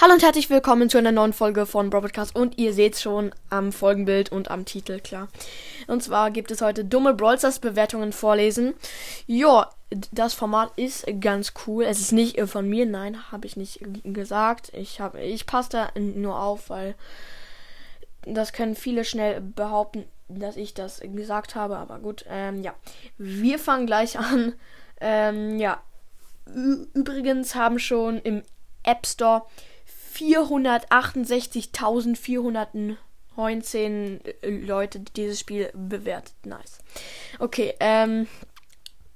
Hallo und herzlich willkommen zu einer neuen Folge von Broadcast und ihr seht schon am Folgenbild und am Titel, klar. Und zwar gibt es heute dumme Brawlstars Bewertungen vorlesen. Ja, das Format ist ganz cool. Es ist nicht von mir, nein, habe ich nicht gesagt. Ich habe ich passe da nur auf, weil das können viele schnell behaupten, dass ich das gesagt habe, aber gut, ähm, ja. Wir fangen gleich an. Ähm, ja. Übrigens haben schon im App Store 468.419 äh, Leute dieses Spiel bewertet. Nice. Okay, ähm,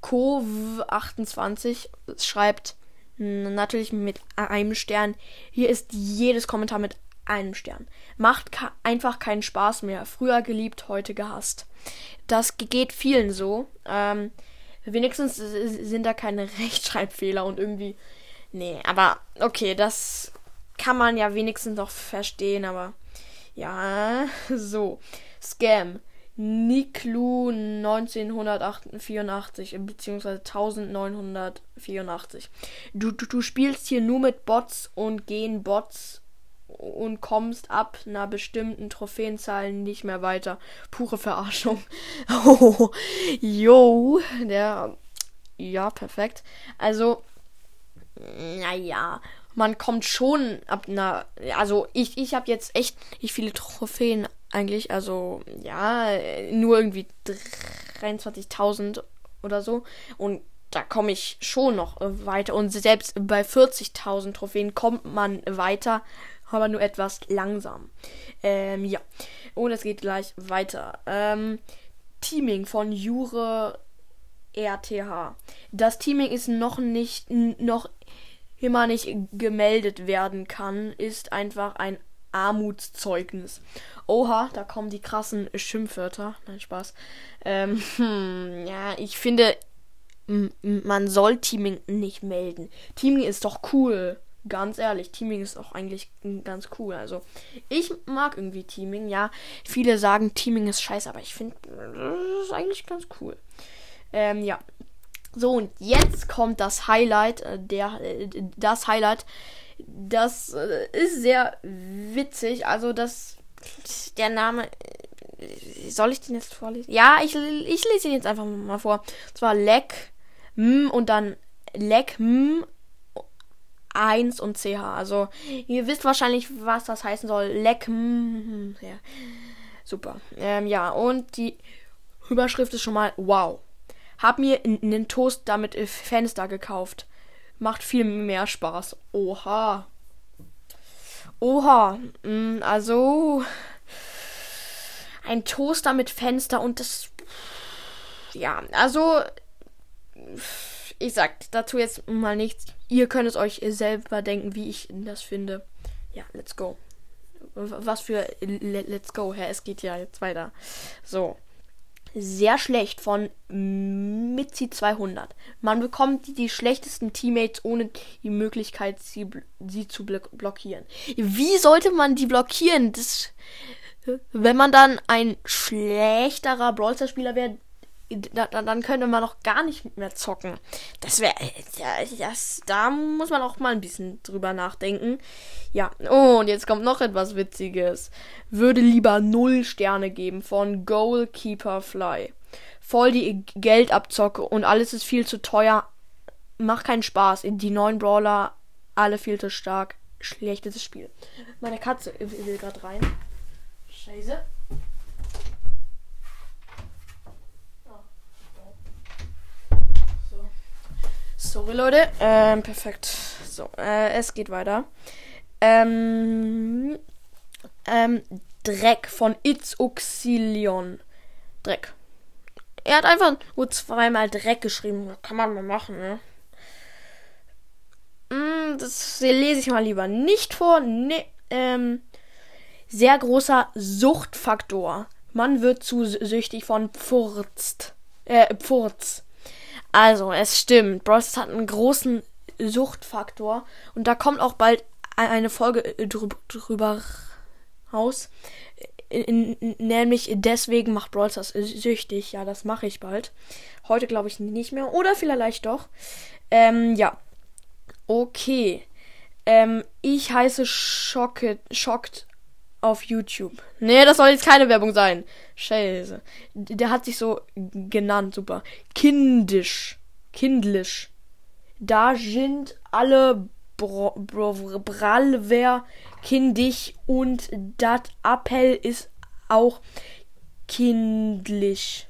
Cove28 schreibt natürlich mit einem Stern. Hier ist jedes Kommentar mit einem Stern. Macht einfach keinen Spaß mehr. Früher geliebt, heute gehasst. Das geht vielen so. Ähm, wenigstens sind da keine Rechtschreibfehler und irgendwie. Nee, aber okay, das kann man ja wenigstens noch verstehen, aber ja, so. Scam. Niklu 1984 bzw. 1984. Du, du, du spielst hier nur mit Bots und gehen Bots und kommst ab einer bestimmten Trophäenzahl nicht mehr weiter. Pure Verarschung. Oh, yo, der. Ja, perfekt. Also, naja, man kommt schon ab einer. Also ich, ich habe jetzt echt nicht viele Trophäen eigentlich. Also ja, nur irgendwie 23.000 oder so. Und da komme ich schon noch weiter. Und selbst bei 40.000 Trophäen kommt man weiter, aber nur etwas langsam. Ähm, ja. Und es geht gleich weiter. Ähm, Teaming von Jure RTH. Das Teaming ist noch nicht, noch immer nicht gemeldet werden kann, ist einfach ein Armutszeugnis. Oha, da kommen die krassen Schimpfwörter. Nein, Spaß. Ähm, hm, ja, ich finde, man soll Teaming nicht melden. Teaming ist doch cool. Ganz ehrlich, Teaming ist auch eigentlich ganz cool. Also, ich mag irgendwie Teaming, ja. Viele sagen, Teaming ist scheiße, aber ich finde, das ist eigentlich ganz cool. Ähm, ja, so, und jetzt kommt das Highlight, äh, der, äh, das Highlight. Das äh, ist sehr witzig. Also, das, der Name, soll ich den jetzt vorlesen? Ja, ich, ich lese ihn jetzt einfach mal vor. Und zwar Leck, M und dann Leck, M 1 und CH. Also, ihr wisst wahrscheinlich, was das heißen soll. Leck, M, ja. Super. Ähm, ja, und die Überschrift ist schon mal wow. Hab mir einen Toast damit Fenster gekauft. Macht viel mehr Spaß. Oha. Oha. Mm, also. Ein Toaster mit Fenster und das. Ja, also. Ich sag dazu jetzt mal nichts. Ihr könnt es euch selber denken, wie ich das finde. Ja, let's go. Was für Let's go, Herr. Es geht ja jetzt weiter. So sehr schlecht von Mitzi 200. Man bekommt die, die, schlechtesten Teammates ohne die Möglichkeit, sie, sie zu blockieren. Wie sollte man die blockieren? Das, wenn man dann ein schlechterer Brawler-Spieler wäre, da, dann könnte man noch gar nicht mehr zocken. Das wäre, das, da muss man auch mal ein bisschen drüber nachdenken. Ja, oh, und jetzt kommt noch etwas Witziges. Würde lieber null Sterne geben von Goalkeeper Fly. Voll die Geldabzocke und alles ist viel zu teuer. Macht keinen Spaß. Die neuen Brawler, alle viel zu stark. Schlechtes Spiel. Meine Katze will gerade rein. Scheiße. Sorry, Leute. Ähm, perfekt. So, äh, es geht weiter. Ähm, ähm, Dreck von It's Oxilion. Dreck. Er hat einfach nur zweimal Dreck geschrieben. Kann man mal machen, ne? Mm, das lese ich mal lieber nicht vor. Ne, ähm, sehr großer Suchtfaktor. Man wird zu süchtig von Pfurzt. Äh, Pfurz. Also, es stimmt. Bros hat einen großen Suchtfaktor. Und da kommt auch bald eine Folge äh, drüber raus. Nämlich deswegen macht Brawl Stars süchtig. Ja, das mache ich bald. Heute glaube ich nicht mehr. Oder vielleicht doch. Ähm, ja. Okay. Ähm, ich heiße Schocket, Schockt auf YouTube. Nee, das soll jetzt keine Werbung sein. Scheiße. Der hat sich so genannt, super. Kindisch. Kindlisch. Da sind alle Bro, Bro, Brallwer kindig und dat Appell ist auch kindlich.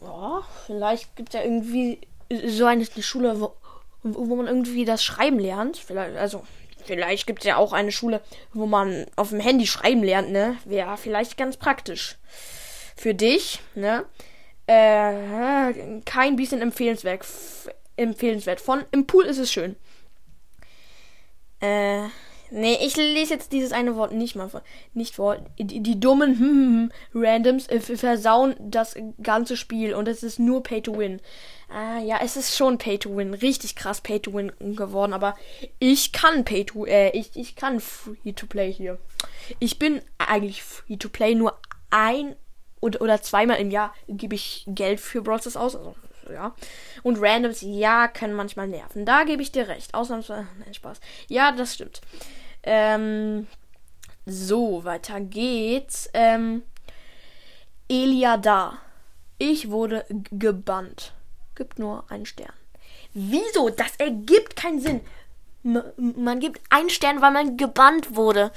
Ja, vielleicht gibt es ja irgendwie so eine Schule, wo, wo man irgendwie das Schreiben lernt. Vielleicht, also, vielleicht gibt es ja auch eine Schule, wo man auf dem Handy schreiben lernt, ne? Wäre vielleicht ganz praktisch. Für dich, ne? Äh, kein bisschen empfehlenswert. Empfehlenswert. Von im Pool ist es schön. Äh. Nee, ich lese jetzt dieses eine Wort nicht mal vor. Nicht vor. Die, die dummen hm, hm, hm, Randoms äh, versauen das ganze Spiel und es ist nur Pay to Win. Ah, ja, es ist schon Pay to Win. Richtig krass Pay to Win geworden, aber ich kann Pay to, äh, ich, ich kann Free to Play hier. Ich bin eigentlich Free to Play nur ein oder, oder zweimal im Jahr gebe ich Geld für Brawlers aus. Also ja. Und Randoms, ja, können manchmal nerven. Da gebe ich dir recht. Ausnahmsweise, nein, Spaß. Ja, das stimmt. Ähm, so, weiter geht's. Ähm, Eliada. Ich wurde gebannt. Gibt nur einen Stern. Wieso? Das ergibt keinen Sinn. M man gibt einen Stern, weil man gebannt wurde.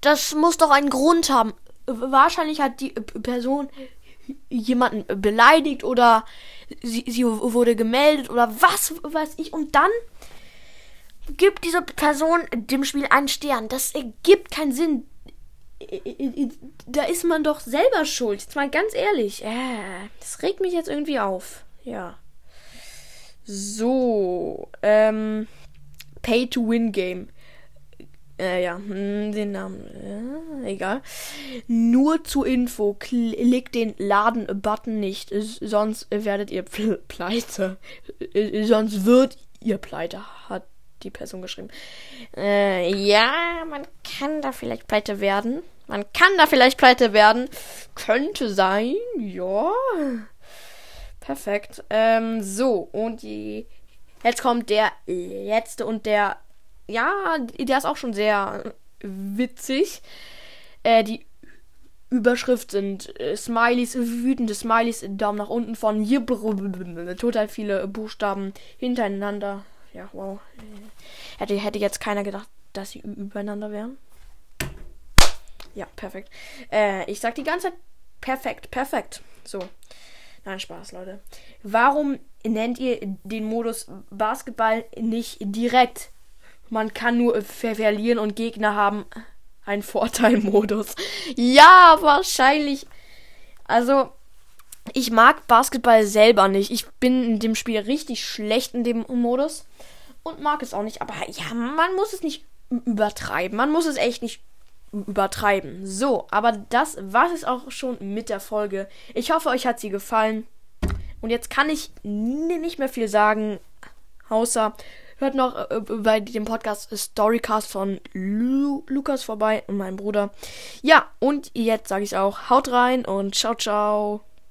Das muss doch einen Grund haben. Wahrscheinlich hat die Person jemanden beleidigt oder sie, sie wurde gemeldet oder was weiß ich. Und dann gibt diese Person dem Spiel einen Stern. Das ergibt keinen Sinn. Da ist man doch selber schuld. Jetzt mal ganz ehrlich. Äh, das regt mich jetzt irgendwie auf. Ja. So. Ähm. Pay-to-Win-Game. Äh, ja, hm, den Namen. Äh, egal. Nur zur Info, klickt den Laden-Button nicht, sonst werdet ihr pleite. Äh, sonst wird ihr pleite, hat die Person geschrieben. Äh, ja, man kann da vielleicht pleite werden. Man kann da vielleicht pleite werden. Könnte sein, ja. Perfekt. Ähm, so, und die. Jetzt kommt der letzte und der ja, der ist auch schon sehr witzig. Äh, die Überschrift sind äh, Smileys, wütende Smileys, Daumen nach unten von total viele Buchstaben hintereinander. Ja, wow. Hätte, hätte jetzt keiner gedacht, dass sie übereinander wären. Ja, perfekt. Äh, ich sag die ganze Zeit perfekt, perfekt. So. Nein, Spaß, Leute. Warum nennt ihr den Modus Basketball nicht direkt man kann nur verlieren und Gegner haben einen Vorteilmodus. Ja, wahrscheinlich. Also, ich mag Basketball selber nicht. Ich bin in dem Spiel richtig schlecht in dem Modus und mag es auch nicht. Aber ja, man muss es nicht übertreiben. Man muss es echt nicht übertreiben. So, aber das war es auch schon mit der Folge. Ich hoffe, euch hat sie gefallen. Und jetzt kann ich nicht mehr viel sagen, außer Hört noch äh, bei dem Podcast Storycast von Lu Lukas vorbei und meinem Bruder. Ja, und jetzt sage ich auch, haut rein und ciao, ciao.